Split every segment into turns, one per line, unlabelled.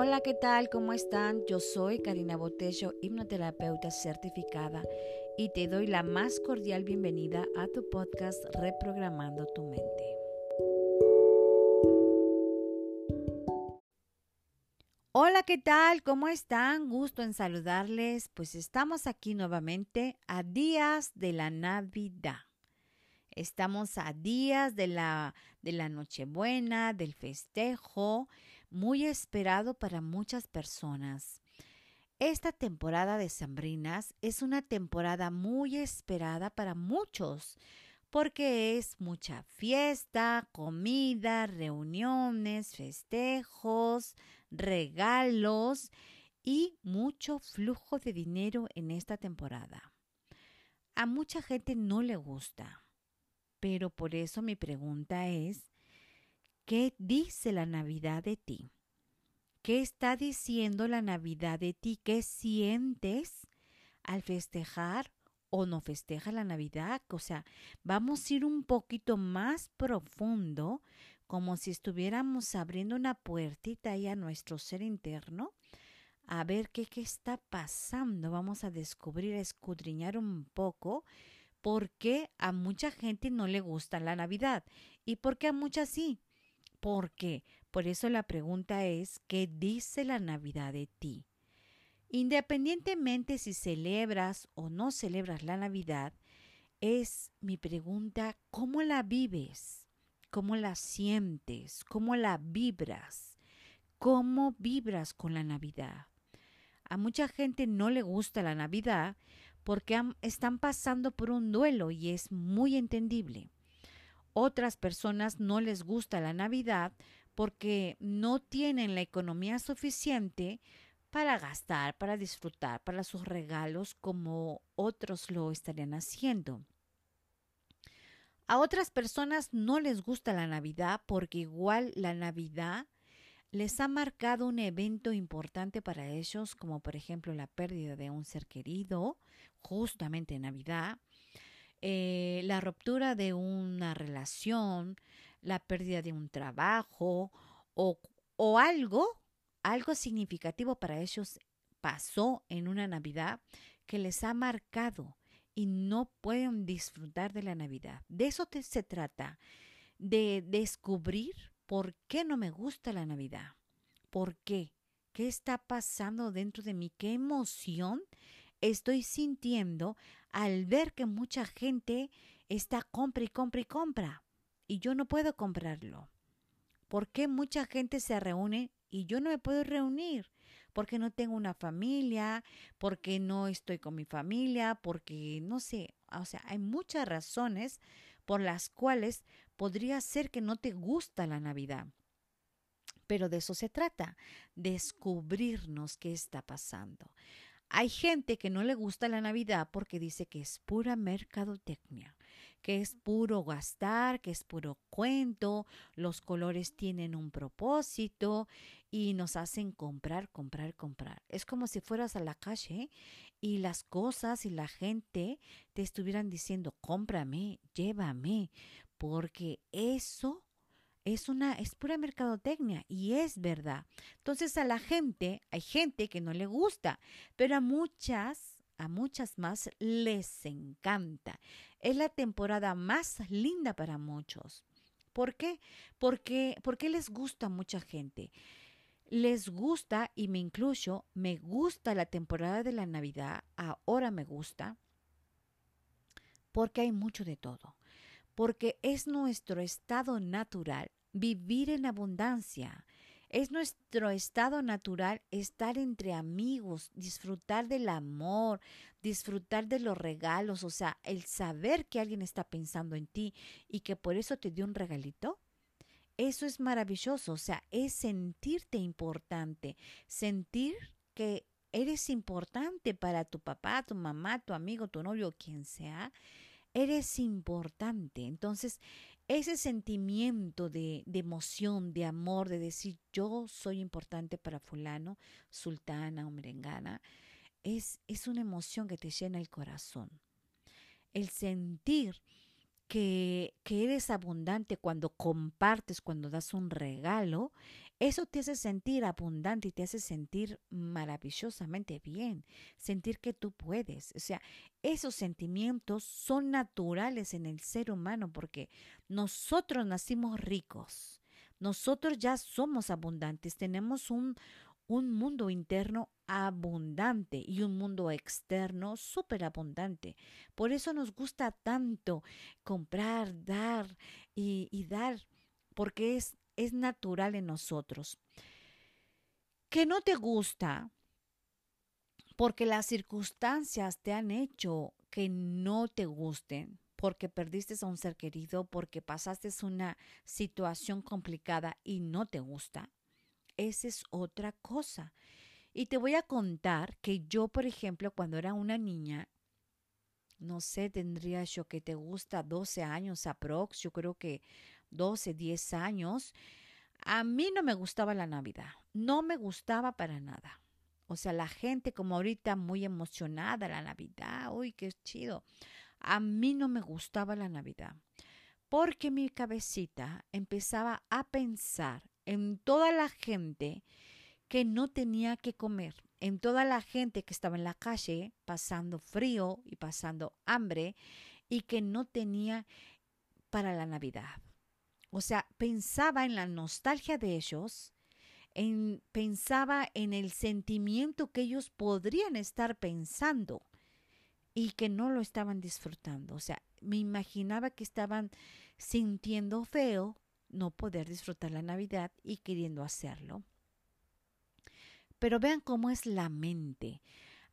Hola, ¿qué tal? ¿Cómo están? Yo soy Karina Botello, hipnoterapeuta certificada, y te doy la más cordial bienvenida a tu podcast Reprogramando tu mente. Hola, ¿qué tal? ¿Cómo están? Gusto en saludarles. Pues estamos aquí nuevamente a días de la Navidad. Estamos a días de la, de la Nochebuena, del festejo muy esperado para muchas personas. Esta temporada de Sambrinas es una temporada muy esperada para muchos porque es mucha fiesta, comida, reuniones, festejos, regalos y mucho flujo de dinero en esta temporada. A mucha gente no le gusta, pero por eso mi pregunta es, ¿Qué dice la Navidad de ti? ¿Qué está diciendo la Navidad de ti? ¿Qué sientes al festejar o no festeja la Navidad? O sea, vamos a ir un poquito más profundo, como si estuviéramos abriendo una puertita ahí a nuestro ser interno, a ver qué, qué está pasando. Vamos a descubrir, a escudriñar un poco por qué a mucha gente no le gusta la Navidad y por qué a muchas sí. ¿Por qué? Por eso la pregunta es, ¿qué dice la Navidad de ti? Independientemente si celebras o no celebras la Navidad, es mi pregunta, ¿cómo la vives? ¿Cómo la sientes? ¿Cómo la vibras? ¿Cómo vibras con la Navidad? A mucha gente no le gusta la Navidad porque están pasando por un duelo y es muy entendible. Otras personas no les gusta la Navidad porque no tienen la economía suficiente para gastar, para disfrutar, para sus regalos como otros lo estarían haciendo. A otras personas no les gusta la Navidad porque igual la Navidad les ha marcado un evento importante para ellos, como por ejemplo la pérdida de un ser querido, justamente en Navidad, eh, la ruptura de una relación, la pérdida de un trabajo o, o algo, algo significativo para ellos pasó en una Navidad que les ha marcado y no pueden disfrutar de la Navidad. De eso se trata, de descubrir por qué no me gusta la Navidad. ¿Por qué? ¿Qué está pasando dentro de mí? ¿Qué emoción estoy sintiendo al ver que mucha gente está compra y compra y compra y yo no puedo comprarlo? ¿Por qué mucha gente se reúne y yo no me puedo reunir? Porque no tengo una familia, porque no estoy con mi familia, porque no sé, o sea, hay muchas razones por las cuales podría ser que no te gusta la Navidad. Pero de eso se trata, descubrirnos qué está pasando. Hay gente que no le gusta la Navidad porque dice que es pura mercadotecnia, que es puro gastar, que es puro cuento, los colores tienen un propósito y nos hacen comprar, comprar, comprar. Es como si fueras a la calle y las cosas y la gente te estuvieran diciendo, cómprame, llévame, porque eso es una es pura mercadotecnia y es verdad. Entonces a la gente, hay gente que no le gusta, pero a muchas, a muchas más les encanta. Es la temporada más linda para muchos. ¿Por qué? Porque porque les gusta a mucha gente. Les gusta y me incluyo, me gusta la temporada de la Navidad, ahora me gusta porque hay mucho de todo porque es nuestro estado natural vivir en abundancia. Es nuestro estado natural estar entre amigos, disfrutar del amor, disfrutar de los regalos, o sea, el saber que alguien está pensando en ti y que por eso te dio un regalito. Eso es maravilloso, o sea, es sentirte importante, sentir que eres importante para tu papá, tu mamá, tu amigo, tu novio, quien sea, eres importante. Entonces, ese sentimiento de, de, emoción, de amor, de decir yo soy importante para fulano, sultana o merengana, es, es una emoción que te llena el corazón. El sentir que, que eres abundante cuando compartes, cuando das un regalo, eso te hace sentir abundante y te hace sentir maravillosamente bien, sentir que tú puedes. O sea, esos sentimientos son naturales en el ser humano porque nosotros nacimos ricos, nosotros ya somos abundantes, tenemos un, un mundo interno abundante y un mundo externo súper abundante. Por eso nos gusta tanto comprar, dar y, y dar, porque es es natural en nosotros. Que no te gusta porque las circunstancias te han hecho que no te gusten, porque perdiste a un ser querido, porque pasaste una situación complicada y no te gusta. Esa es otra cosa. Y te voy a contar que yo, por ejemplo, cuando era una niña, no sé, tendría yo que te gusta 12 años aprox, yo creo que 12, 10 años, a mí no me gustaba la Navidad, no me gustaba para nada. O sea, la gente como ahorita muy emocionada la Navidad, uy, qué chido. A mí no me gustaba la Navidad, porque mi cabecita empezaba a pensar en toda la gente que no tenía que comer, en toda la gente que estaba en la calle pasando frío y pasando hambre y que no tenía para la Navidad. O sea, pensaba en la nostalgia de ellos, en, pensaba en el sentimiento que ellos podrían estar pensando y que no lo estaban disfrutando. O sea, me imaginaba que estaban sintiendo feo no poder disfrutar la Navidad y queriendo hacerlo. Pero vean cómo es la mente.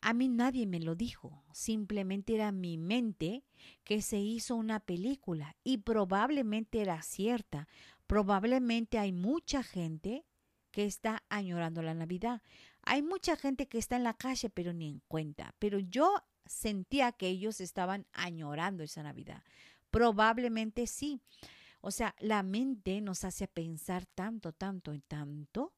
A mí nadie me lo dijo, simplemente era mi mente que se hizo una película y probablemente era cierta. Probablemente hay mucha gente que está añorando la Navidad. Hay mucha gente que está en la calle pero ni en cuenta. Pero yo sentía que ellos estaban añorando esa Navidad. Probablemente sí. O sea, la mente nos hace pensar tanto, tanto y tanto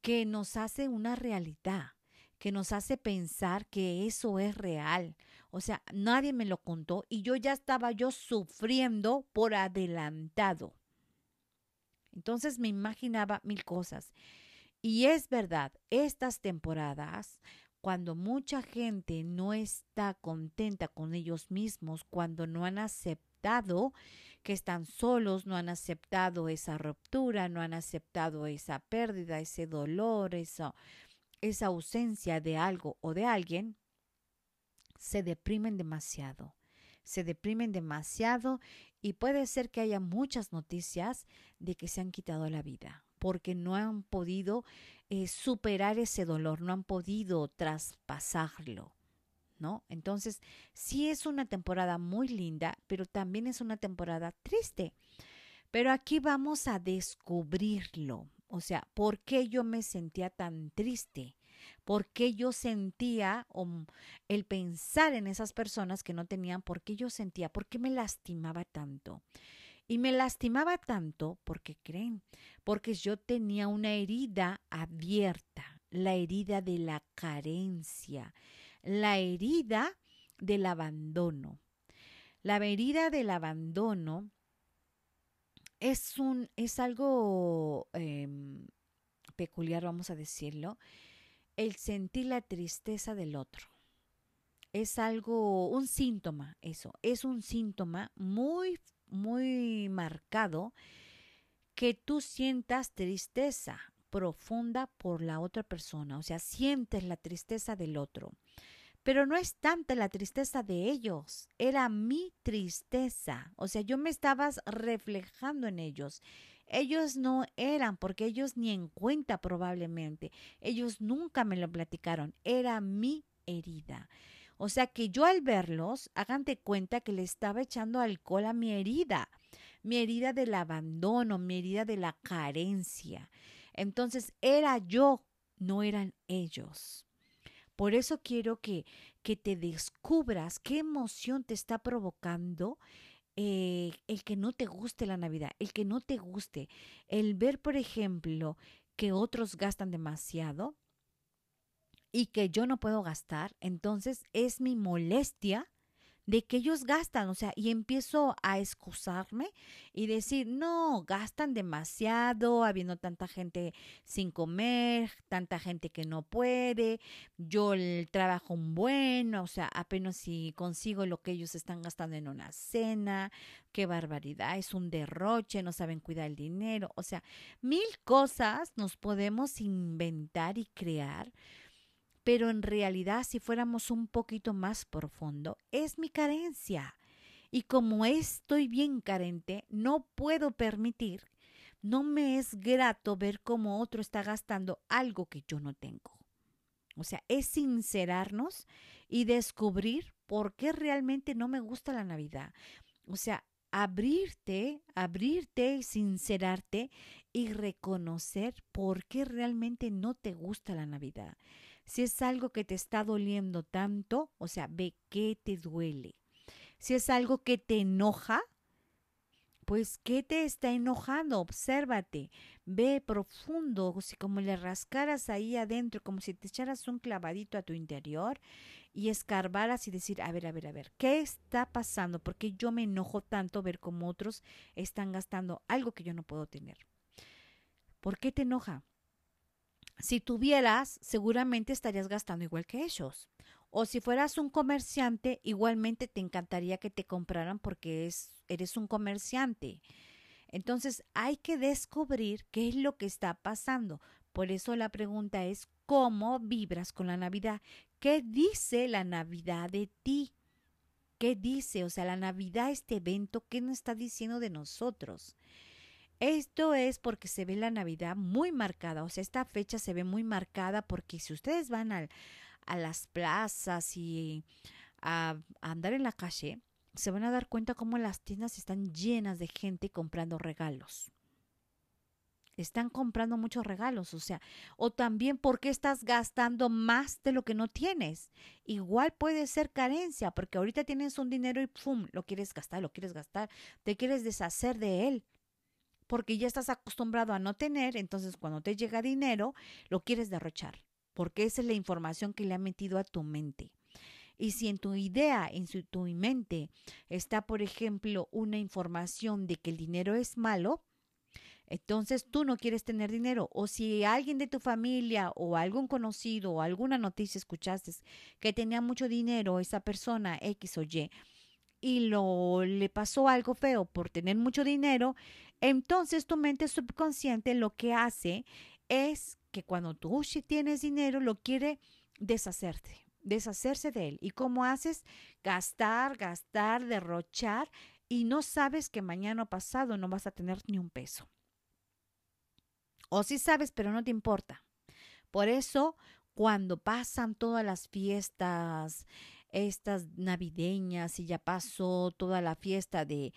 que nos hace una realidad que nos hace pensar que eso es real. O sea, nadie me lo contó y yo ya estaba yo sufriendo por adelantado. Entonces me imaginaba mil cosas. Y es verdad, estas temporadas, cuando mucha gente no está contenta con ellos mismos, cuando no han aceptado que están solos, no han aceptado esa ruptura, no han aceptado esa pérdida, ese dolor, eso, esa ausencia de algo o de alguien, se deprimen demasiado. Se deprimen demasiado y puede ser que haya muchas noticias de que se han quitado la vida porque no han podido eh, superar ese dolor, no han podido traspasarlo. ¿No? Entonces, sí es una temporada muy linda, pero también es una temporada triste. Pero aquí vamos a descubrirlo. O sea, ¿por qué yo me sentía tan triste? ¿Por qué yo sentía el pensar en esas personas que no tenían? ¿Por qué yo sentía? ¿Por qué me lastimaba tanto? Y me lastimaba tanto porque creen, porque yo tenía una herida abierta, la herida de la carencia, la herida del abandono. La herida del abandono es, un, es algo em, peculiar, vamos a decirlo, el sentir la tristeza del otro. Es algo, un síntoma, eso, es un síntoma muy, muy marcado que tú sientas tristeza profunda por la otra persona, o sea, sientes la tristeza del otro. Pero no es tanta la tristeza de ellos, era mi tristeza. O sea, yo me estaba reflejando en ellos. Ellos no eran, porque ellos ni en cuenta probablemente. Ellos nunca me lo platicaron. Era mi herida. O sea que yo al verlos, hagan cuenta que le estaba echando alcohol a mi herida. Mi herida del abandono, mi herida de la carencia. Entonces era yo, no eran ellos. Por eso quiero que, que te descubras qué emoción te está provocando eh, el que no te guste la Navidad, el que no te guste, el ver, por ejemplo, que otros gastan demasiado y que yo no puedo gastar, entonces es mi molestia de que ellos gastan, o sea, y empiezo a excusarme y decir, no, gastan demasiado, habiendo tanta gente sin comer, tanta gente que no puede, yo el trabajo bueno, o sea, apenas si consigo lo que ellos están gastando en una cena, qué barbaridad, es un derroche, no saben cuidar el dinero, o sea, mil cosas nos podemos inventar y crear pero en realidad si fuéramos un poquito más profundo, es mi carencia. Y como estoy bien carente, no puedo permitir, no me es grato ver cómo otro está gastando algo que yo no tengo. O sea, es sincerarnos y descubrir por qué realmente no me gusta la Navidad. O sea, abrirte, abrirte y sincerarte y reconocer por qué realmente no te gusta la Navidad. Si es algo que te está doliendo tanto, o sea, ve qué te duele. Si es algo que te enoja, pues ¿qué te está enojando? Obsérvate, ve profundo, si como le rascaras ahí adentro, como si te echaras un clavadito a tu interior y escarbaras y decir, a ver, a ver, a ver, ¿qué está pasando? Porque yo me enojo tanto ver cómo otros están gastando algo que yo no puedo tener. ¿Por qué te enoja? Si tuvieras, seguramente estarías gastando igual que ellos. O si fueras un comerciante, igualmente te encantaría que te compraran porque es, eres un comerciante. Entonces hay que descubrir qué es lo que está pasando. Por eso la pregunta es, ¿cómo vibras con la Navidad? ¿Qué dice la Navidad de ti? ¿Qué dice? O sea, la Navidad, este evento, ¿qué nos está diciendo de nosotros? Esto es porque se ve la Navidad muy marcada, o sea, esta fecha se ve muy marcada porque si ustedes van a las plazas y a, a andar en la calle, se van a dar cuenta cómo las tiendas están llenas de gente comprando regalos. Están comprando muchos regalos, o sea, o también porque estás gastando más de lo que no tienes. Igual puede ser carencia, porque ahorita tienes un dinero y ¡pum! lo quieres gastar, lo quieres gastar, te quieres deshacer de él porque ya estás acostumbrado a no tener, entonces cuando te llega dinero, lo quieres derrochar, porque esa es la información que le ha metido a tu mente. Y si en tu idea, en tu mente, está, por ejemplo, una información de que el dinero es malo, entonces tú no quieres tener dinero. O si alguien de tu familia o algún conocido o alguna noticia escuchaste que tenía mucho dinero, esa persona X o Y, y lo le pasó algo feo por tener mucho dinero, entonces tu mente subconsciente lo que hace es que cuando tú tienes dinero lo quiere deshacerte, deshacerse de él. ¿Y cómo haces? Gastar, gastar, derrochar y no sabes que mañana pasado no vas a tener ni un peso. O sí sabes, pero no te importa. Por eso, cuando pasan todas las fiestas, estas navideñas y ya pasó toda la fiesta de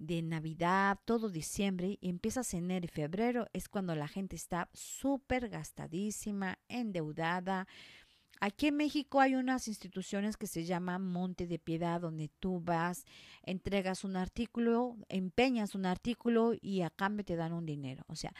de Navidad, todo diciembre, y empiezas enero y febrero, es cuando la gente está súper gastadísima, endeudada. Aquí en México hay unas instituciones que se llaman Monte de Piedad, donde tú vas, entregas un artículo, empeñas un artículo y a cambio te dan un dinero. O sea,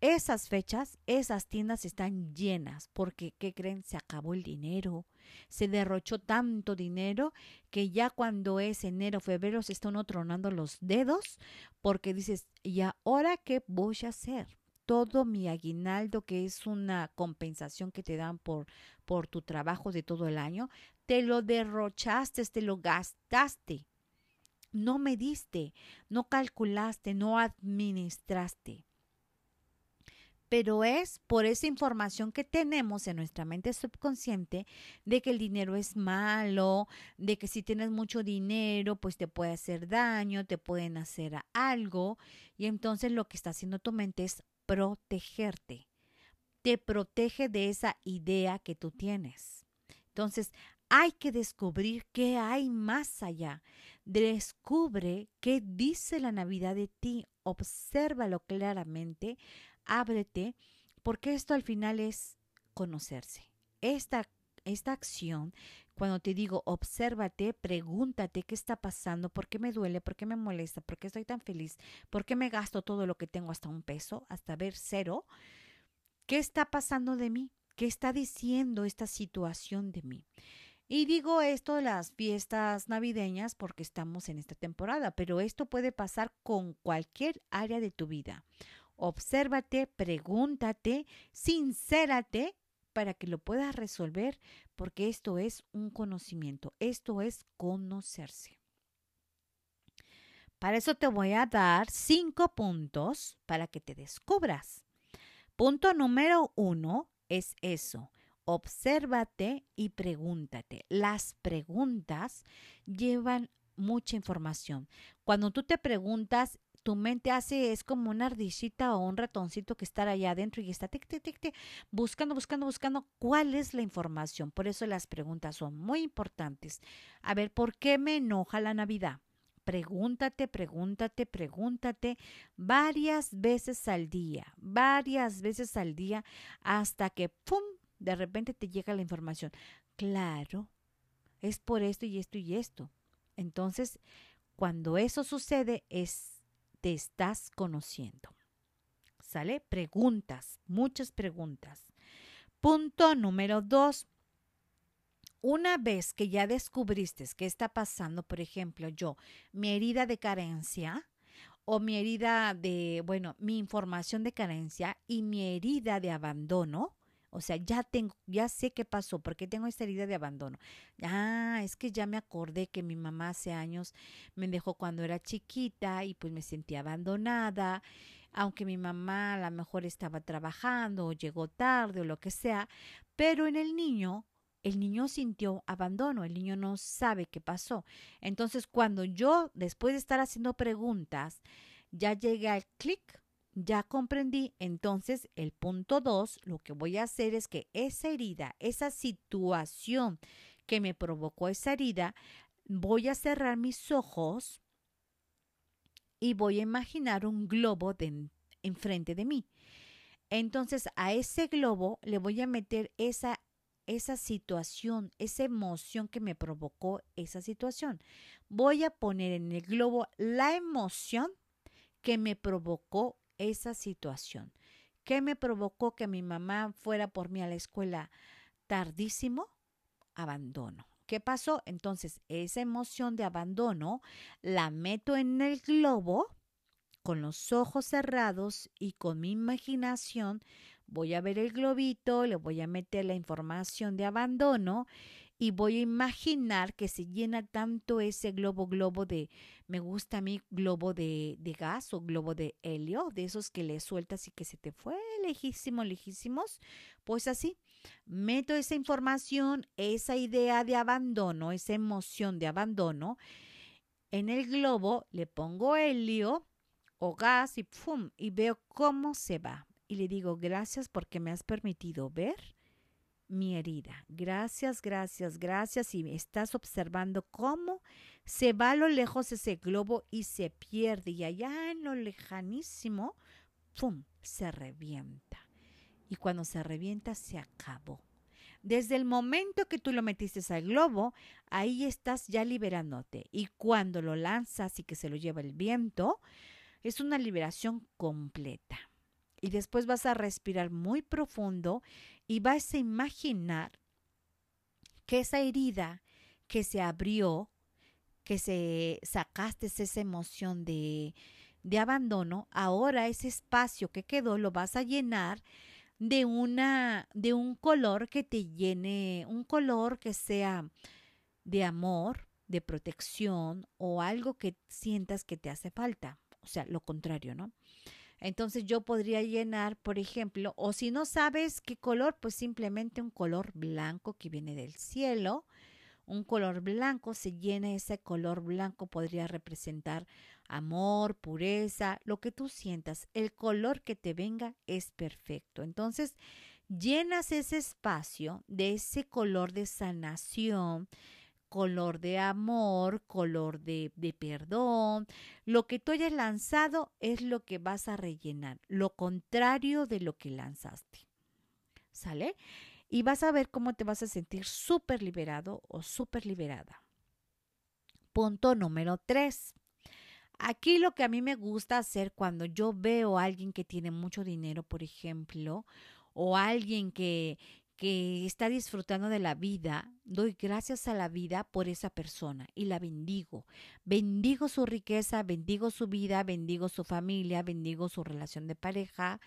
esas fechas, esas tiendas están llenas porque, ¿qué creen? Se acabó el dinero. Se derrochó tanto dinero que ya cuando es enero, febrero se están tronando los dedos porque dices, ¿y ahora qué voy a hacer? Todo mi aguinaldo, que es una compensación que te dan por, por tu trabajo de todo el año, te lo derrochaste, te lo gastaste. No me diste, no calculaste, no administraste pero es por esa información que tenemos en nuestra mente subconsciente de que el dinero es malo, de que si tienes mucho dinero, pues te puede hacer daño, te pueden hacer algo, y entonces lo que está haciendo tu mente es protegerte. Te protege de esa idea que tú tienes. Entonces, hay que descubrir qué hay más allá. Descubre qué dice la Navidad de ti. Obsérvalo claramente ábrete, porque esto al final es conocerse. Esta, esta acción, cuando te digo obsérvate, pregúntate qué está pasando, por qué me duele, por qué me molesta, por qué estoy tan feliz, por qué me gasto todo lo que tengo hasta un peso, hasta ver cero. ¿Qué está pasando de mí? ¿Qué está diciendo esta situación de mí? Y digo esto de las fiestas navideñas porque estamos en esta temporada, pero esto puede pasar con cualquier área de tu vida. Obsérvate, pregúntate, sincérate para que lo puedas resolver, porque esto es un conocimiento, esto es conocerse. Para eso te voy a dar cinco puntos para que te descubras. Punto número uno es eso. Obsérvate y pregúntate. Las preguntas llevan mucha información. Cuando tú te preguntas, tu mente hace, es como una ardillita o un ratoncito que está allá adentro y está tic, tic, buscando, buscando, buscando cuál es la información. Por eso las preguntas son muy importantes. A ver, ¿por qué me enoja la Navidad? Pregúntate, pregúntate, pregúntate varias veces al día, varias veces al día hasta que, ¡pum!, de repente te llega la información. Claro, es por esto y esto y esto. Entonces, cuando eso sucede, es, te estás conociendo. ¿Sale? Preguntas, muchas preguntas. Punto número dos. Una vez que ya descubriste qué está pasando, por ejemplo, yo, mi herida de carencia o mi herida de, bueno, mi información de carencia y mi herida de abandono, o sea, ya tengo, ya sé qué pasó, porque tengo esta herida de abandono. Ah, es que ya me acordé que mi mamá hace años me dejó cuando era chiquita y pues me sentía abandonada. Aunque mi mamá a lo mejor estaba trabajando o llegó tarde o lo que sea, pero en el niño el niño sintió abandono, el niño no sabe qué pasó. Entonces, cuando yo, después de estar haciendo preguntas, ya llegué al clic, ya comprendí, entonces el punto dos, lo que voy a hacer es que esa herida, esa situación que me provocó esa herida, voy a cerrar mis ojos y voy a imaginar un globo enfrente de mí. Entonces a ese globo le voy a meter esa, esa situación, esa emoción que me provocó esa situación. Voy a poner en el globo la emoción que me provocó esa situación. ¿Qué me provocó que mi mamá fuera por mí a la escuela tardísimo? Abandono. ¿Qué pasó? Entonces, esa emoción de abandono la meto en el globo con los ojos cerrados y con mi imaginación. Voy a ver el globito, le voy a meter la información de abandono y voy a imaginar que se llena tanto ese globo, globo de, me gusta a mí, globo de, de gas o globo de helio, de esos que le sueltas y que se te fue lejísimo, lejísimos, pues así, meto esa información, esa idea de abandono, esa emoción de abandono, en el globo le pongo helio o gas y ¡pum! y veo cómo se va. Y le digo, gracias porque me has permitido ver mi herida. Gracias, gracias, gracias. Y estás observando cómo se va a lo lejos ese globo y se pierde. Y allá en lo lejanísimo, ¡pum!, se revienta. Y cuando se revienta, se acabó. Desde el momento que tú lo metiste al globo, ahí estás ya liberándote. Y cuando lo lanzas y que se lo lleva el viento, es una liberación completa. Y después vas a respirar muy profundo y vas a imaginar que esa herida que se abrió, que se sacaste esa emoción de, de abandono, ahora ese espacio que quedó lo vas a llenar de una de un color que te llene, un color que sea de amor, de protección o algo que sientas que te hace falta, o sea, lo contrario, ¿no? Entonces yo podría llenar, por ejemplo, o si no sabes qué color, pues simplemente un color blanco que viene del cielo. Un color blanco se llena, ese color blanco podría representar amor, pureza, lo que tú sientas. El color que te venga es perfecto. Entonces, llenas ese espacio de ese color de sanación, color de amor, color de, perdón. Lo que tú hayas lanzado es lo que vas a rellenar, lo contrario de lo que lanzaste. ¿Sale? Y vas a ver cómo te vas a sentir súper liberado o súper liberada. Punto número tres. Aquí lo que a mí me gusta hacer cuando yo veo a alguien que tiene mucho dinero, por ejemplo, o alguien que, que está disfrutando de la vida, doy gracias a la vida por esa persona y la bendigo. Bendigo su riqueza, bendigo su vida, bendigo su familia, bendigo su relación de pareja,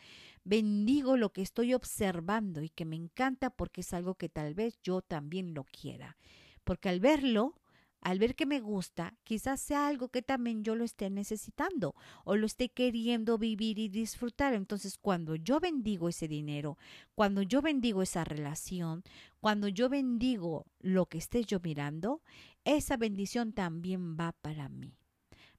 bendigo lo que estoy observando y que me encanta porque es algo que tal vez yo también lo quiera. Porque al verlo, al ver que me gusta, quizás sea algo que también yo lo esté necesitando o lo esté queriendo vivir y disfrutar. Entonces, cuando yo bendigo ese dinero, cuando yo bendigo esa relación, cuando yo bendigo lo que esté yo mirando, esa bendición también va para mí.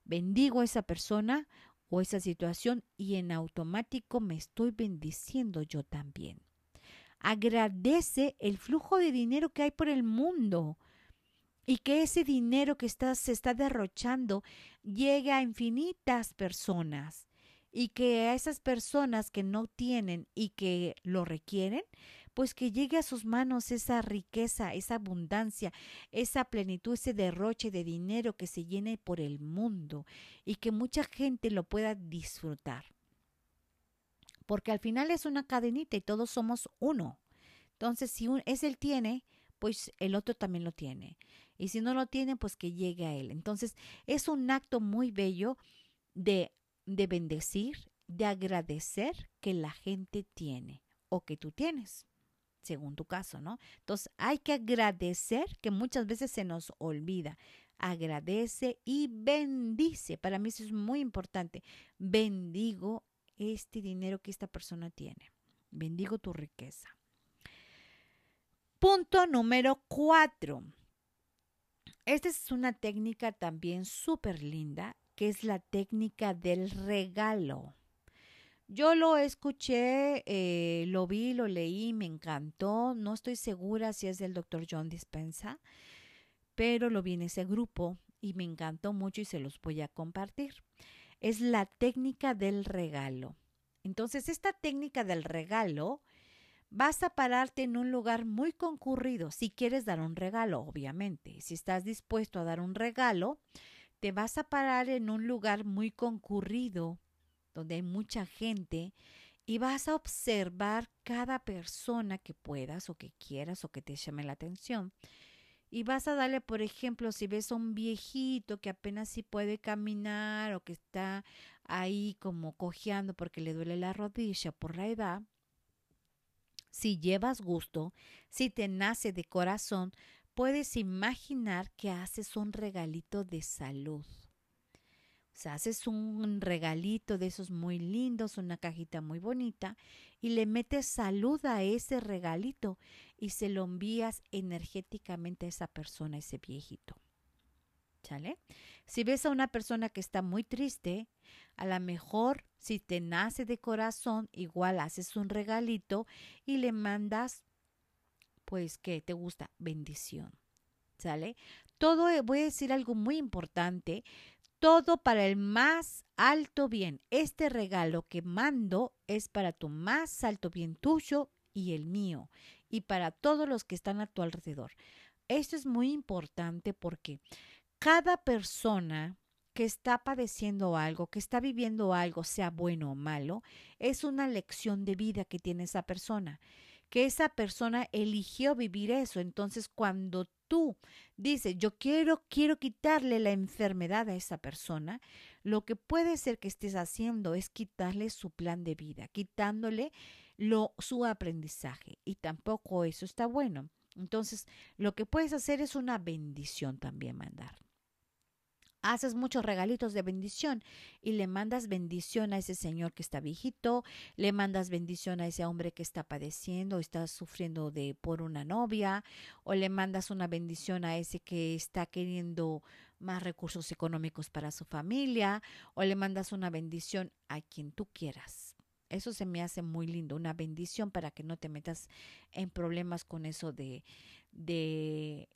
Bendigo a esa persona o esa situación y en automático me estoy bendiciendo yo también. Agradece el flujo de dinero que hay por el mundo y que ese dinero que está, se está derrochando llegue a infinitas personas y que a esas personas que no tienen y que lo requieren, pues que llegue a sus manos esa riqueza, esa abundancia, esa plenitud, ese derroche de dinero que se llene por el mundo y que mucha gente lo pueda disfrutar. Porque al final es una cadenita y todos somos uno. Entonces, si un, es él tiene, pues el otro también lo tiene. Y si no lo tiene, pues que llegue a él. Entonces, es un acto muy bello de, de bendecir, de agradecer que la gente tiene o que tú tienes, según tu caso, ¿no? Entonces, hay que agradecer que muchas veces se nos olvida. Agradece y bendice. Para mí eso es muy importante. Bendigo este dinero que esta persona tiene. Bendigo tu riqueza. Punto número cuatro. Esta es una técnica también súper linda, que es la técnica del regalo. Yo lo escuché, eh, lo vi, lo leí, me encantó. No estoy segura si es del doctor John Dispensa, pero lo vi en ese grupo y me encantó mucho y se los voy a compartir. Es la técnica del regalo. Entonces, esta técnica del regalo Vas a pararte en un lugar muy concurrido si quieres dar un regalo, obviamente. Si estás dispuesto a dar un regalo, te vas a parar en un lugar muy concurrido, donde hay mucha gente, y vas a observar cada persona que puedas o que quieras o que te llame la atención. Y vas a darle, por ejemplo, si ves a un viejito que apenas si puede caminar o que está ahí como cojeando porque le duele la rodilla por la edad, si llevas gusto, si te nace de corazón, puedes imaginar que haces un regalito de salud. O sea, haces un regalito de esos muy lindos, una cajita muy bonita, y le metes salud a ese regalito y se lo envías energéticamente a esa persona, ese viejito. ¿Sale? Si ves a una persona que está muy triste, a lo mejor si te nace de corazón, igual haces un regalito y le mandas, pues, que te gusta? Bendición. ¿Sale? Todo, eh, voy a decir algo muy importante, todo para el más alto bien. Este regalo que mando es para tu más alto bien tuyo y el mío, y para todos los que están a tu alrededor. Esto es muy importante porque cada persona que está padeciendo algo, que está viviendo algo, sea bueno o malo, es una lección de vida que tiene esa persona, que esa persona eligió vivir eso. Entonces, cuando tú dices, yo quiero, quiero quitarle la enfermedad a esa persona, lo que puede ser que estés haciendo es quitarle su plan de vida, quitándole lo, su aprendizaje. Y tampoco eso está bueno. Entonces, lo que puedes hacer es una bendición también mandar haces muchos regalitos de bendición y le mandas bendición a ese señor que está viejito, le mandas bendición a ese hombre que está padeciendo, está sufriendo de por una novia, o le mandas una bendición a ese que está queriendo más recursos económicos para su familia, o le mandas una bendición a quien tú quieras. Eso se me hace muy lindo, una bendición para que no te metas en problemas con eso de, de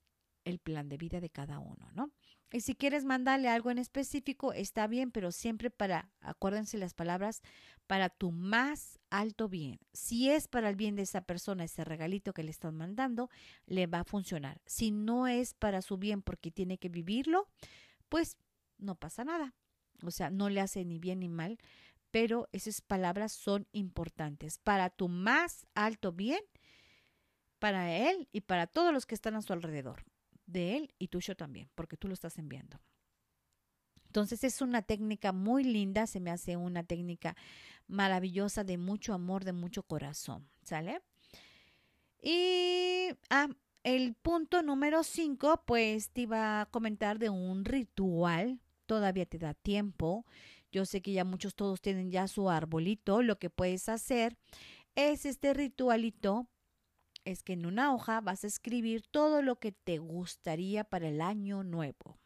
el plan de vida de cada uno, ¿no? Y si quieres mandarle algo en específico, está bien, pero siempre para, acuérdense las palabras, para tu más alto bien. Si es para el bien de esa persona, ese regalito que le están mandando, le va a funcionar. Si no es para su bien porque tiene que vivirlo, pues no pasa nada. O sea, no le hace ni bien ni mal, pero esas palabras son importantes. Para tu más alto bien, para él y para todos los que están a su alrededor, de él y tuyo también, porque tú lo estás enviando. Entonces es una técnica muy linda, se me hace una técnica maravillosa de mucho amor, de mucho corazón, ¿sale? Y ah, el punto número 5, pues te iba a comentar de un ritual, todavía te da tiempo. Yo sé que ya muchos todos tienen ya su arbolito, lo que puedes hacer es este ritualito es que en una hoja vas a escribir todo lo que te gustaría para el año nuevo.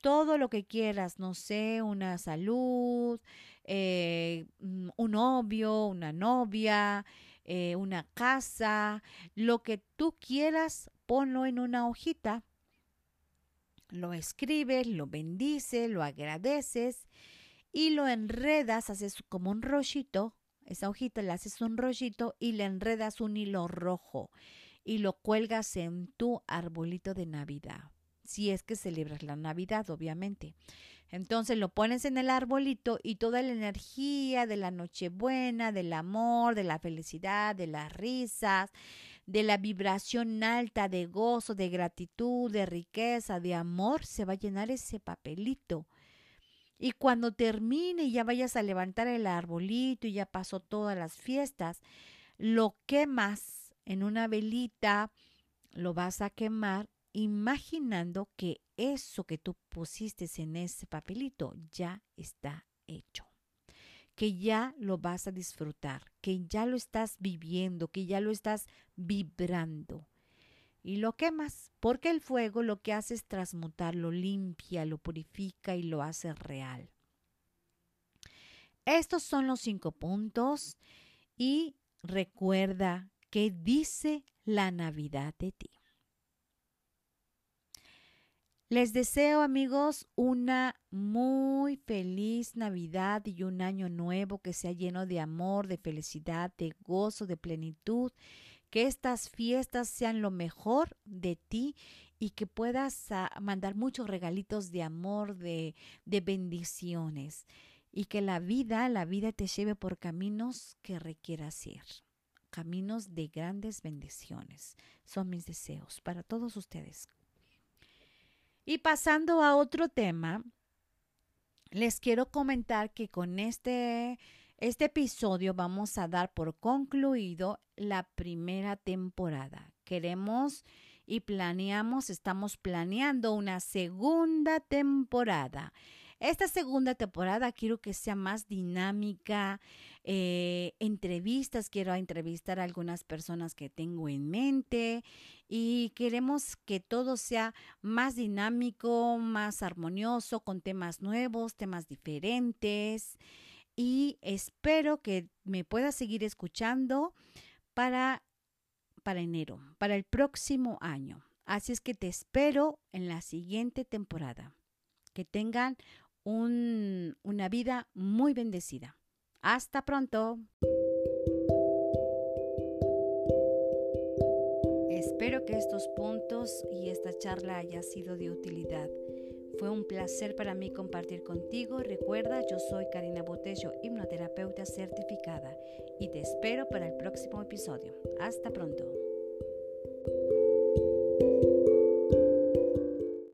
Todo lo que quieras, no sé, una salud, eh, un novio, una novia, eh, una casa, lo que tú quieras, ponlo en una hojita, lo escribes, lo bendices, lo agradeces y lo enredas, haces como un rollito, esa hojita le haces un rollito y le enredas un hilo rojo y lo cuelgas en tu arbolito de Navidad si es que celebras la Navidad, obviamente. Entonces lo pones en el arbolito y toda la energía de la Nochebuena, del amor, de la felicidad, de las risas, de la vibración alta de gozo, de gratitud, de riqueza, de amor, se va a llenar ese papelito. Y cuando termine y ya vayas a levantar el arbolito y ya pasó todas las fiestas, lo quemas en una velita, lo vas a quemar imaginando que eso que tú pusiste en ese papelito ya está hecho, que ya lo vas a disfrutar, que ya lo estás viviendo, que ya lo estás vibrando. Y lo quemas, porque el fuego lo que hace es transmutar, lo limpia, lo purifica y lo hace real. Estos son los cinco puntos y recuerda que dice la Navidad de ti. Les deseo amigos una muy feliz Navidad y un año nuevo que sea lleno de amor, de felicidad, de gozo, de plenitud. Que estas fiestas sean lo mejor de ti y que puedas ah, mandar muchos regalitos de amor, de, de bendiciones. Y que la vida, la vida te lleve por caminos que requieras ir. Caminos de grandes bendiciones. Son mis deseos para todos ustedes. Y pasando a otro tema, les quiero comentar que con este, este episodio vamos a dar por concluido la primera temporada. Queremos y planeamos, estamos planeando una segunda temporada. Esta segunda temporada quiero que sea más dinámica, eh, entrevistas, quiero entrevistar a algunas personas que tengo en mente y queremos que todo sea más dinámico, más armonioso, con temas nuevos, temas diferentes y espero que me puedas seguir escuchando para, para enero, para el próximo año. Así es que te espero en la siguiente temporada. Que tengan una vida muy bendecida. Hasta pronto. Espero que estos puntos y esta charla haya sido de utilidad. Fue un placer para mí compartir contigo. Recuerda, yo soy Karina Botello, hipnoterapeuta certificada, y te espero para el próximo episodio. Hasta pronto.